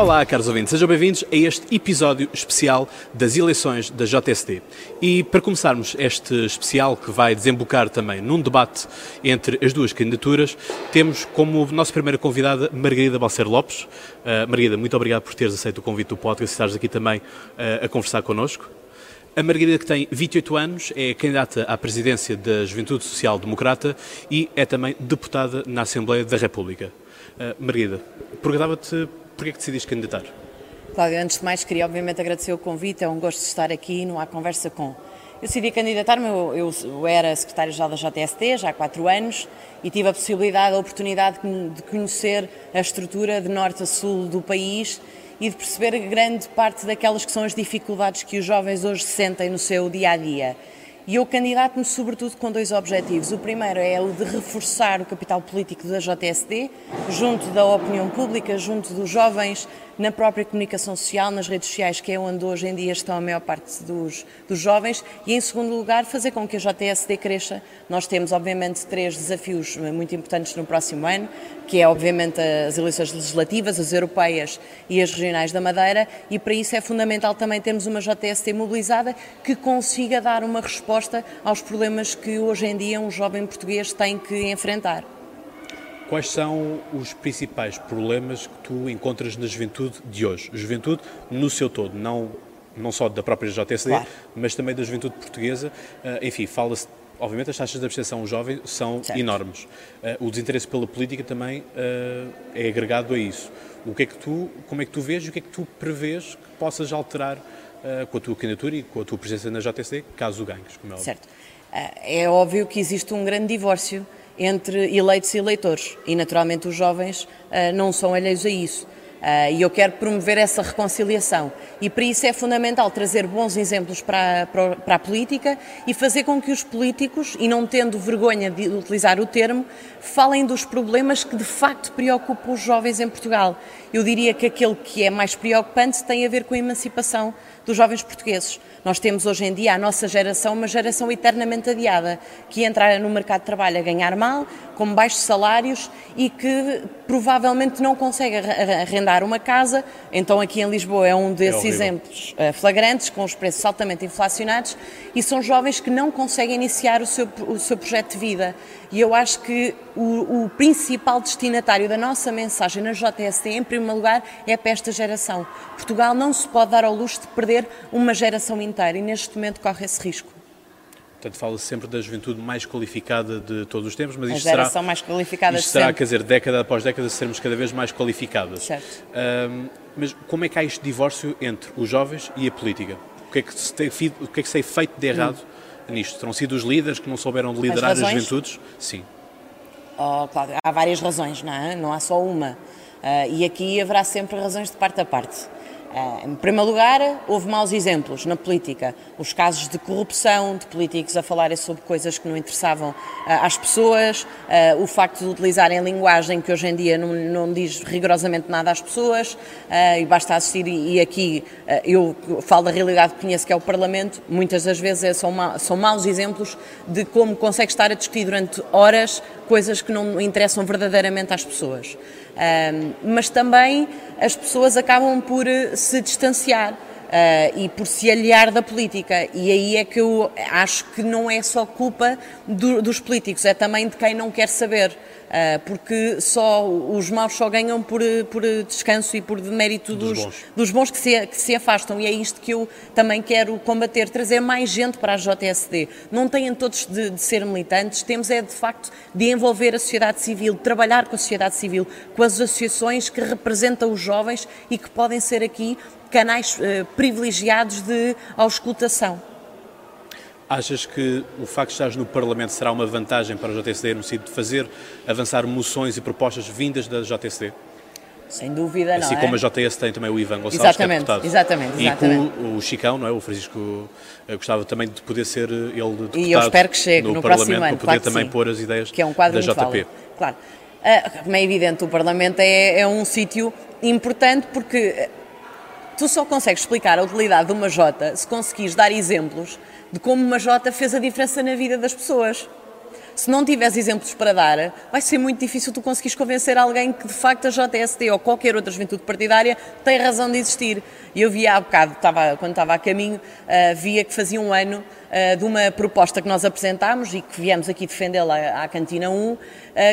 Olá, caros ouvintes, sejam bem-vindos a este episódio especial das eleições da JSD. E para começarmos este especial, que vai desembocar também num debate entre as duas candidaturas, temos como nossa primeira convidada Margarida Balcer Lopes. Uh, Margarida, muito obrigado por teres aceito o convite do podcast e estares aqui também uh, a conversar connosco. A Margarida, que tem 28 anos, é candidata à presidência da Juventude Social Democrata e é também deputada na Assembleia da República. Uh, Margarida, perguntava-te Porquê que decidiste candidatar? Cláudio, antes de mais queria obviamente agradecer o convite, é um gosto de estar aqui no Há Conversa Com. Eu decidi candidatar-me, eu, eu, era secretário-geral da JST já há quatro anos e tive a possibilidade, a oportunidade de conhecer a estrutura de norte a sul do país e de perceber grande parte daquelas que são as dificuldades que os jovens hoje sentem no seu dia a dia. E eu candidato-me sobretudo com dois objetivos. O primeiro é o de reforçar o capital político da JSD, junto da opinião pública, junto dos jovens, na própria comunicação social, nas redes sociais, que é onde hoje em dia estão a maior parte dos, dos jovens, e em segundo lugar, fazer com que a JSD cresça. Nós temos, obviamente, três desafios muito importantes no próximo ano, que é, obviamente, as eleições legislativas, as europeias e as regionais da Madeira, e para isso é fundamental também termos uma JST mobilizada que consiga dar uma resposta aos problemas que hoje em dia um jovem português tem que enfrentar. Quais são os principais problemas que tu encontras na juventude de hoje? Juventude no seu todo, não, não só da própria JSD, claro. mas também da juventude portuguesa. Uh, enfim, fala-se obviamente as taxas de abstenção jovem são certo. enormes. Uh, o desinteresse pela política também uh, é agregado a isso. O que é que tu, como é que tu vês e o que é que tu prevês que possas alterar uh, com a tua candidatura e com a tua presença na JSD, caso ganhes, como é óbvio? Certo. é óbvio que existe um grande divórcio entre eleitos e eleitores. E, naturalmente, os jovens uh, não são alheios a isso. Uh, e eu quero promover essa reconciliação. E para isso é fundamental trazer bons exemplos para, para, para, a política e fazer com que os políticos, e não tendo vergonha de utilizar o termo, falem dos problemas que de facto preocupam os jovens em Portugal. Eu diria que aquele que é mais preocupante tem a ver com a emancipação dos jovens portugueses. Nós temos hoje em dia a nossa geração, uma geração eternamente adiada, que entra no mercado de trabalho a ganhar mal, com baixos salários e que provavelmente não consegue arrendar uma casa. Então, aqui em Lisboa é um desses é exemplos eh, flagrantes, com os preços altamente inflacionados, e são jovens que não conseguem iniciar o seu, o seu projeto de vida. E eu acho que o, o principal destinatário da nossa mensagem na JST, em primeiro lugar, é para esta geração. Portugal não se pode dar ao luxo de perder uma geração inteira e neste momento corre esse risco. Portanto, fala-se sempre da juventude mais qualificada de todos os tempos, mas a isto geração será, mais qualificada isto será, quer dizer, década após década, seremos cada vez mais qualificadas. Certo. Um, mas como é que há este divórcio entre os jovens e a política? O que é que se tem, o que é que se tem feito de errado hum. Nisto? Terão sido os líderes que não souberam liderar as, as juventudes? Sim. Oh, claro, há várias razões, não é? Não há só uma. Uh, e aqui haverá sempre razões de parte a parte. Eh, em primeiro lugar, houve maus exemplos na política. Os casos de corrupção, de políticos a falarem sobre coisas que não interessavam eh, às pessoas, eh, o facto de utilizarem linguagem que hoje em dia não, não diz rigorosamente nada às pessoas, e basta assistir, e aqui eu falo da realidade que conheço, que é o Parlamento, muitas das vezes são, ma são maus exemplos de como consegue estar a discutir durante horas coisas que não interessam verdadeiramente às pessoas. Mas também as pessoas acabam por eh, se distanciar. Uh, e por se aliar da política. E aí é que eu acho que não é só culpa do, dos políticos, é também de quem não quer saber. Uh, porque só os maus só ganham por, por descanso e por mérito dos, dos, bons. dos bons, que, se, que se afastam. E é isto que eu também quero combater, trazer mais gente para a JSD. Não têm todos de, de ser militantes, temos é de facto de envolver a sociedade civil, de trabalhar com a sociedade civil, com as associações que representam os jovens e que podem ser aqui canais uh, privilegiados de auscultação. Achas que o facto de estares no Parlamento será uma vantagem para o JSD no sentido de fazer avançar moções e propostas vindas da JSD? Sem dúvida, assim não Assim como é? a JS tem também o Ivan Gonçalves, exatamente, que é deputado. Exatamente, exatamente. E com o Chicão, não é? O Francisco eh, gostava também de poder ser eh, ele deputado E eu espero que chegue no, no próximo ano, para poder claro também sim. pôr as ideias que é um quadro da JP. Fala. Claro. Uh, como é evidente, o Parlamento é, é um sítio importante porque tu só consegues explicar a utilidade de uma Jota se conseguires dar exemplos de como uma Jota fez a diferença na vida das pessoas. se não tiveres exemplos para dar, vai ser muito difícil tu conseguires convencer alguém que de facto a JST ou qualquer outra juventude partidária tem razão de existir. E eu via há bocado, estava, quando estava a caminho, uh, via que fazia um ano uh, de uma proposta que nós apresentámos e que viemos aqui defendê-la à Cantina 1, uh,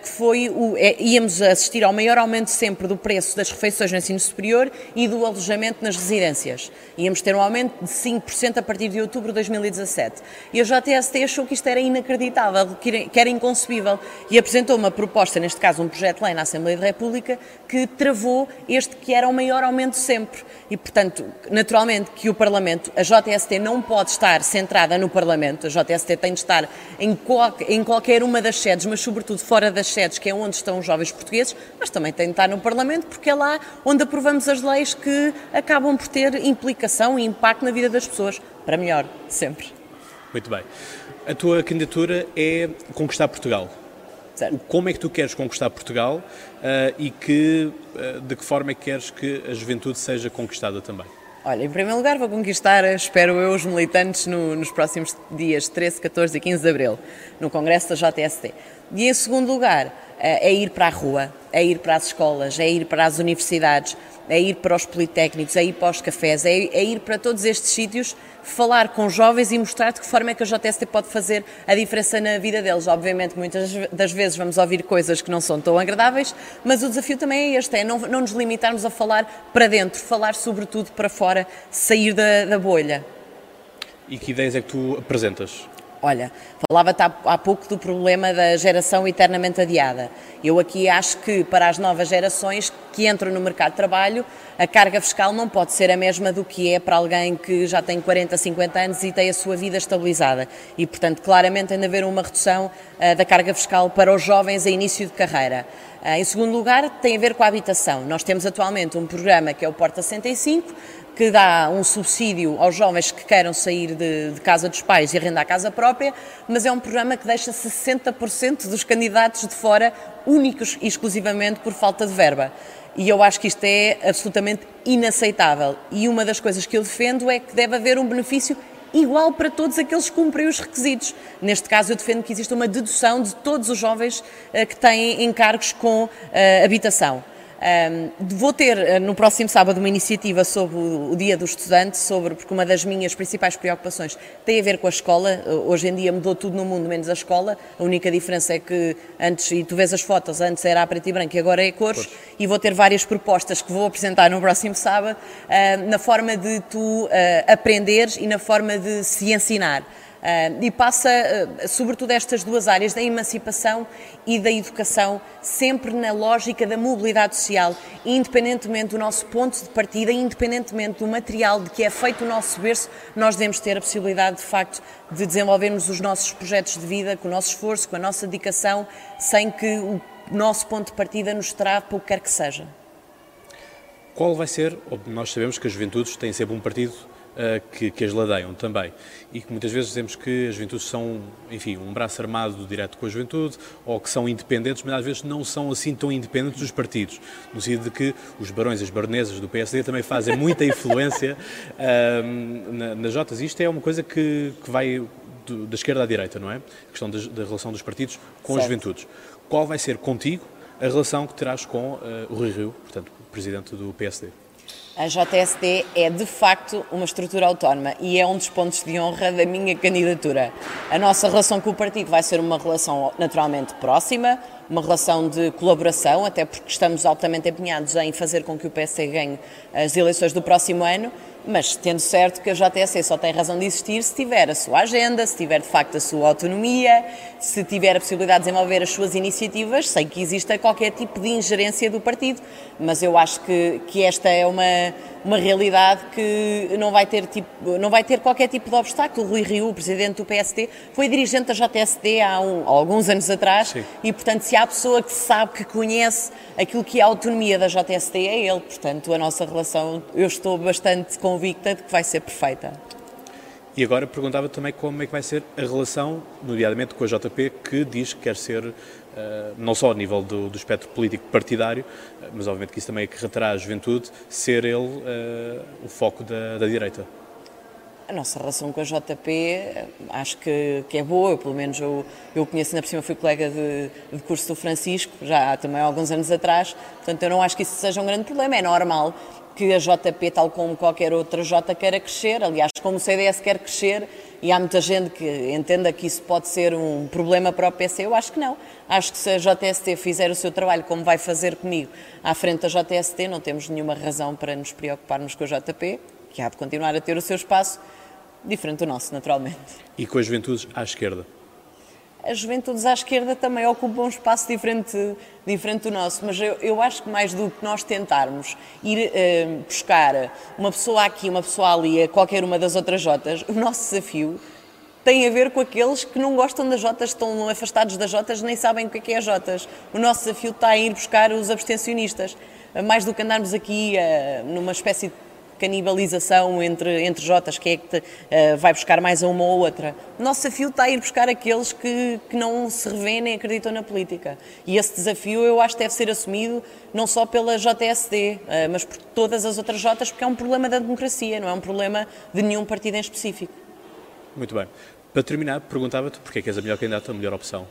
que foi, o, é, íamos assistir ao maior aumento sempre do preço das refeições no ensino superior e do alojamento nas residências. Íamos ter um aumento de 5% a partir de outubro de 2017. E a JST achou que isto era inacreditável, que era inconcebível e apresentou uma proposta, neste caso um projeto de lei na Assembleia da República, que travou este que era o maior aumento sempre. E, portanto, naturalmente que o Parlamento, a JST não pode estar centrada no Parlamento, a JST tem de estar em, qual, em qualquer uma das sedes, mas sobretudo fora das sedes, que é onde estão os jovens portugueses, mas também tem de estar no Parlamento, porque é lá onde aprovamos as leis que acabam por ter implicação e impacto na vida das pessoas, para melhor, sempre. Muito bem. A tua candidatura é conquistar Portugal. Certo. Como é que tu queres conquistar Portugal uh, e que, uh, de que forma é que queres que a juventude seja conquistada também? Olha, em primeiro lugar vou conquistar, espero eu, os militantes no, nos próximos dias 13, 14 e 15 de Abril, no Congresso da JST. E em segundo lugar, uh, é ir para a rua, é ir para as escolas, é ir para as universidades, é ir para os politécnicos, é ir para os cafés, é, é ir para todos estes sítios, falar com jovens e mostrar de que forma é que a JST pode fazer a diferença na vida deles. Obviamente, muitas das vezes vamos ouvir coisas que não são tão agradáveis, mas o desafio também é este: é não, não nos limitarmos a falar para dentro, falar sobretudo para fora, sair da, da bolha. E que ideias é que tu apresentas? Olha, falava-te há, há, pouco do problema da geração eternamente adiada. Eu aqui acho que para as novas gerações que entram no mercado de trabalho, a carga fiscal não pode ser a mesma do que é para alguém que já tem 40, 50 anos e tem a sua vida estabilizada. E, portanto, claramente tem de haver uma redução uh, da carga fiscal para os jovens a início de carreira. Uh, em segundo lugar, tem a ver com a habitação. Nós temos atualmente um programa que é o Porta 65, que dá um subsídio aos jovens que queiram sair de, de, casa dos pais e arrendar casa própria, mas é um programa que deixa 60% dos candidatos de fora, únicos e exclusivamente por falta de verba. E eu acho que isto é absolutamente inaceitável. E uma das coisas que eu defendo é que deve haver um benefício igual para todos aqueles que cumprem os requisitos. Neste caso, eu defendo que exista uma dedução de todos os jovens uh, que têm encargos com uh, habitação. Um, vou ter eh, no próximo sábado uma iniciativa sobre o, o, Dia do Estudante, sobre, porque uma das minhas principais preocupações tem a ver com a escola. Hoje em dia mudou tudo no mundo, menos a escola. A única diferença é que antes, e tu vês as fotos, antes era a preto e branco e agora é cores. cores. E vou ter várias propostas que vou apresentar no próximo sábado, uh, na forma de tu uh, aprenderes e na forma de se ensinar. E passa, uh, sobretudo, estas duas áreas da emancipação e da educação, sempre na lógica da mobilidade social, independentemente do nosso ponto de partida, independentemente do material de que é feito o nosso berço, nós devemos ter a possibilidade, de facto, de desenvolvermos os nossos projetos de vida com o nosso esforço, com a nossa dedicação, sem que o nosso ponto de partida nos trave para o que quer que seja. Qual vai ser, nós sabemos que as juventudes têm sempre um partido que, que, as ladeiam também. E que muitas vezes dizemos que as juventudes são, enfim, um braço armado direto com a juventude, ou que são independentes, mas às vezes não são assim tão independentes dos partidos, no sentido de que os barões e as baronesas do PSD também fazem muita influência uh, na, nas jotas. Isto é uma coisa que, que vai do, da esquerda à direita, não é? A questão da, da relação dos partidos com certo. as juventudes. Qual vai ser contigo a relação que terás com uh, o Rui Rio, portanto, presidente do PSD? A JSD é de facto uma estrutura autónoma e é um dos pontos de honra da minha candidatura. A nossa relação com o partido vai ser uma relação naturalmente próxima, uma relação de colaboração, até porque estamos altamente empenhados em fazer com que o PSD ganhe as eleições do próximo ano mas tendo certo que a JSC só tem razão de existir se tiver a sua agenda, se tiver de facto a sua autonomia, se tiver a possibilidade de desenvolver as suas iniciativas, sem que exista qualquer tipo de ingerência do partido. Mas eu acho que, que esta é uma, uma realidade que não vai, ter tipo, não vai ter qualquer tipo de obstáculo. Rui Rio, o presidente do PST, foi dirigente da JSD há, um, há alguns anos atrás Sim. e, portanto, se há pessoa que sabe, que conhece aquilo que é a autonomia da JSD, é ele. Portanto, a nossa relação, eu estou bastante convicta de que vai ser perfeita. E agora perguntava também como é que vai ser a relação, nomeadamente com a JP, que diz que quer ser, uh, não só a nível do, do espectro político partidário, uh, mas obviamente que isso também acarretará a juventude, ser ele uh, o foco da, da direita. A nossa relação com a JP acho que, que é boa, eu, pelo menos eu, eu conheço, ainda por cima fui colega de, de curso do Francisco, já também há alguns anos atrás, portanto eu não acho que isso seja um grande problema, é normal que a JP, tal como qualquer outra J, queira crescer, aliás, como o CDS quer crescer, e há muita gente que entenda que isso pode ser um problema para o PC, eu acho que não. Acho que se a JST fizer o seu trabalho como vai fazer comigo à frente da JST, não temos nenhuma razão para nos preocuparmos com a JP, que há de continuar a ter o seu espaço, diferente do nosso, naturalmente. E com as juventudes à esquerda? As juventudes à esquerda também ocupam um espaço diferente, diferente do nosso, mas eu, eu acho que mais do que nós tentarmos ir uh, buscar uma pessoa aqui, uma pessoa ali, a qualquer uma das outras Jotas, o nosso desafio tem a ver com aqueles que não gostam das Jotas, estão afastados das Jotas, nem sabem o que é, que é Jotas. O nosso desafio está em ir buscar os abstencionistas. Mais do que andarmos aqui uh, numa espécie de canibalização entre, entre Jotas, que é que uh, vai buscar mais a uma ou outra. O nosso desafio está a ir buscar aqueles que, que não se revêem nem acreditam na política. E esse desafio eu acho que deve ser assumido não só pela JSD, uh, eh, mas por todas as outras Jotas, porque é um problema da democracia, não é um problema de nenhum partido em específico. Muito bem. Para terminar, perguntava-te porque é que és a melhor candidata, a melhor opção?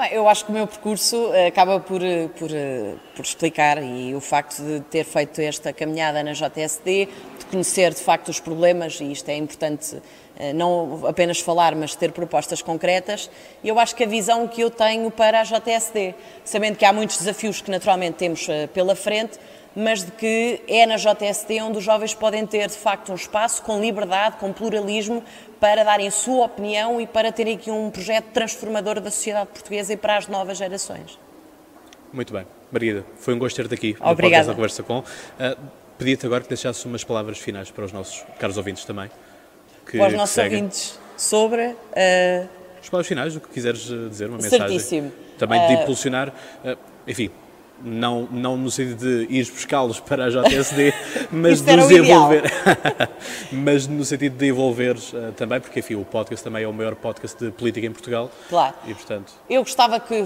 Bem, eu acho que o meu percurso eh, acaba por, eh, por, eh, por explicar e o facto de ter feito esta caminhada na JSD, de conhecer de facto os problemas, e isto é importante não apenas falar, mas ter propostas concretas, e eu acho que a visão que eu tenho para a JSD, sabendo que há muitos desafios que naturalmente temos pela frente, mas de que é na JSD onde os jovens podem ter de facto um espaço com liberdade, com pluralismo, para darem a sua opinião e para terem aqui um projeto transformador da sociedade portuguesa e para as novas gerações. Muito bem. Margarida, foi um gosto ter-te aqui Obrigada. na conversa com. Uh, Pedi-te agora que deixasse umas palavras finais para os nossos caros ouvintes também. Que, para os nossos ouvintes sobre. Uh... As palavras finais, o que quiseres dizer, uma mensagem. Certíssimo. Também de uh... impulsionar, uh, enfim, não, não no sentido de ir buscá-los para a JSD, mas de os envolver. mas no sentido de envolver uh, também, porque enfim, o podcast também é o maior podcast de política em Portugal. Claro. E, portanto... Eu gostava que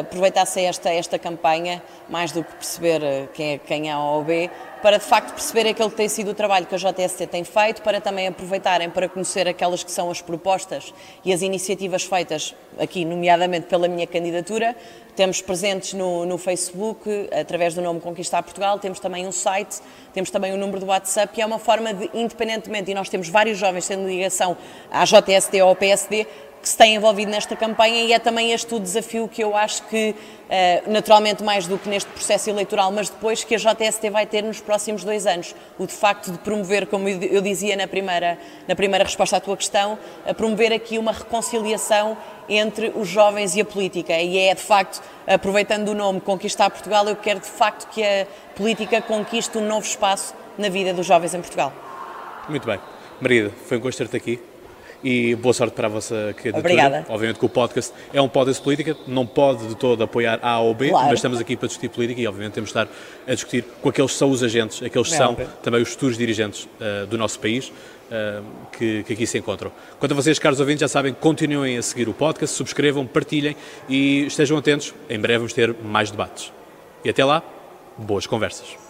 aproveitasse esta, esta campanha, mais do que perceber eh, quem é, quem é a OB, para de facto perceber aquele que tem sido o trabalho que a JST tem feito, para também aproveitarem para conhecer aquelas que são as propostas e as iniciativas feitas aqui, nomeadamente pela minha candidatura. Temos presentes no, no Facebook, através do nome Conquistar Portugal, temos também um site, temos também o um número do WhatsApp, que é uma forma de, independentemente, e nós temos vários jovens tendo ligação à JST ou ao PSD, que se tem envolvido nesta campanha e é também este o desafio que eu acho que, eh, naturalmente mais do que neste processo eleitoral, mas depois que a JST vai ter nos próximos dois anos, o de facto de promover, como eu dizia na primeira, na primeira resposta à tua questão, a promover aqui uma reconciliação entre os jovens e a política e é de facto, aproveitando o nome Conquistar Portugal, eu quero de facto que a política conquiste um novo espaço na vida dos jovens em Portugal. Muito bem. Marida, foi um gosto ter-te aqui e boa sorte para a vossa candidatura. Obrigada. Obviamente que o podcast é um podcast de política, não pode de todo apoiar A ou B, claro. mas estamos aqui para discutir política e obviamente temos de estar a discutir com aqueles que são os agentes, aqueles que são também os futuros dirigentes uh, do nosso país uh, que, que, aqui se encontram. Quanto a vocês, caros ouvintes, já sabem, continuem a seguir o podcast, subscrevam, partilhem e estejam atentos, em breve vamos ter mais debates. E até lá, boas conversas.